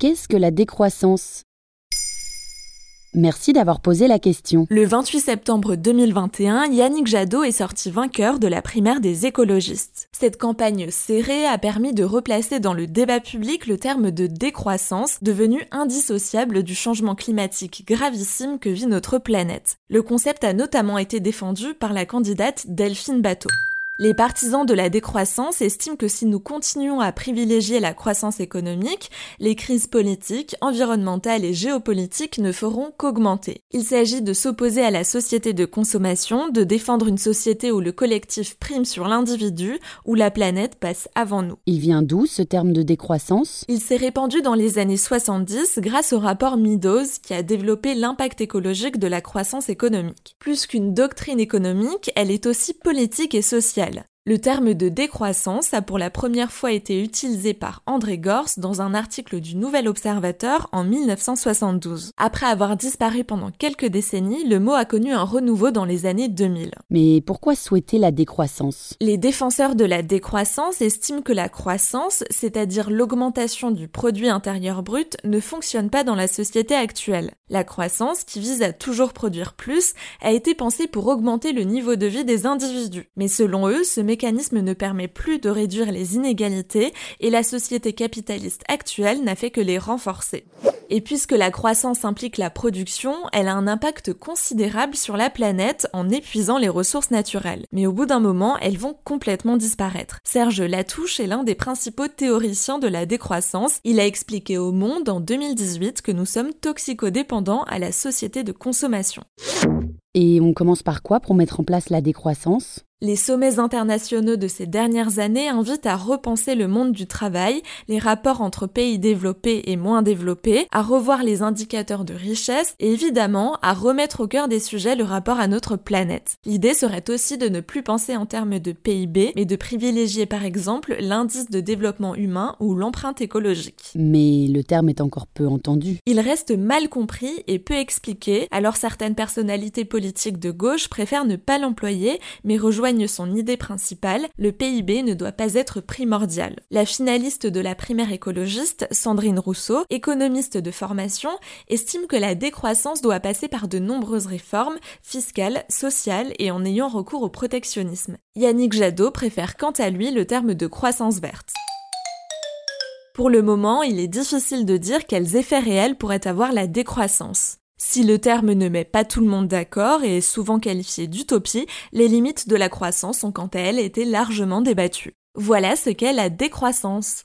Qu'est-ce que la décroissance? Merci d'avoir posé la question. Le 28 septembre 2021, Yannick Jadot est sorti vainqueur de la primaire des écologistes. Cette campagne serrée a permis de replacer dans le débat public le terme de décroissance, devenu indissociable du changement climatique gravissime que vit notre planète. Le concept a notamment été défendu par la candidate Delphine Bateau. Les partisans de la décroissance estiment que si nous continuons à privilégier la croissance économique, les crises politiques, environnementales et géopolitiques ne feront qu'augmenter. Il s'agit de s'opposer à la société de consommation, de défendre une société où le collectif prime sur l'individu, où la planète passe avant nous. Il vient d'où ce terme de décroissance? Il s'est répandu dans les années 70 grâce au rapport Meadows qui a développé l'impact écologique de la croissance économique. Plus qu'une doctrine économique, elle est aussi politique et sociale. Le terme de décroissance a pour la première fois été utilisé par André Gors dans un article du Nouvel Observateur en 1972. Après avoir disparu pendant quelques décennies, le mot a connu un renouveau dans les années 2000. Mais pourquoi souhaiter la décroissance? Les défenseurs de la décroissance estiment que la croissance, c'est-à-dire l'augmentation du produit intérieur brut, ne fonctionne pas dans la société actuelle. La croissance, qui vise à toujours produire plus, a été pensée pour augmenter le niveau de vie des individus. Mais selon eux, ce mécanisme ne permet plus de réduire les inégalités et la société capitaliste actuelle n'a fait que les renforcer. Et puisque la croissance implique la production, elle a un impact considérable sur la planète en épuisant les ressources naturelles. Mais au bout d'un moment, elles vont complètement disparaître. Serge Latouche est l'un des principaux théoriciens de la décroissance. Il a expliqué au Monde en 2018 que nous sommes toxicodépendants à la société de consommation. Et on commence par quoi pour mettre en place la décroissance? Les sommets internationaux de ces dernières années invitent à repenser le monde du travail, les rapports entre pays développés et moins développés, à revoir les indicateurs de richesse et évidemment à remettre au cœur des sujets le rapport à notre planète. L'idée serait aussi de ne plus penser en termes de PIB, mais de privilégier par exemple l'indice de développement humain ou l'empreinte écologique. Mais le terme est encore peu entendu. Il reste mal compris et peu expliqué, alors certaines personnalités politiques de gauche préfèrent ne pas l'employer, mais rejoignent son idée principale, le PIB ne doit pas être primordial. La finaliste de la primaire écologiste, Sandrine Rousseau, économiste de formation, estime que la décroissance doit passer par de nombreuses réformes fiscales, sociales et en ayant recours au protectionnisme. Yannick Jadot préfère quant à lui le terme de croissance verte. Pour le moment, il est difficile de dire quels effets réels pourrait avoir la décroissance. Si le terme ne met pas tout le monde d'accord et est souvent qualifié d'utopie, les limites de la croissance ont quant à elles été largement débattues. Voilà ce qu'est la décroissance.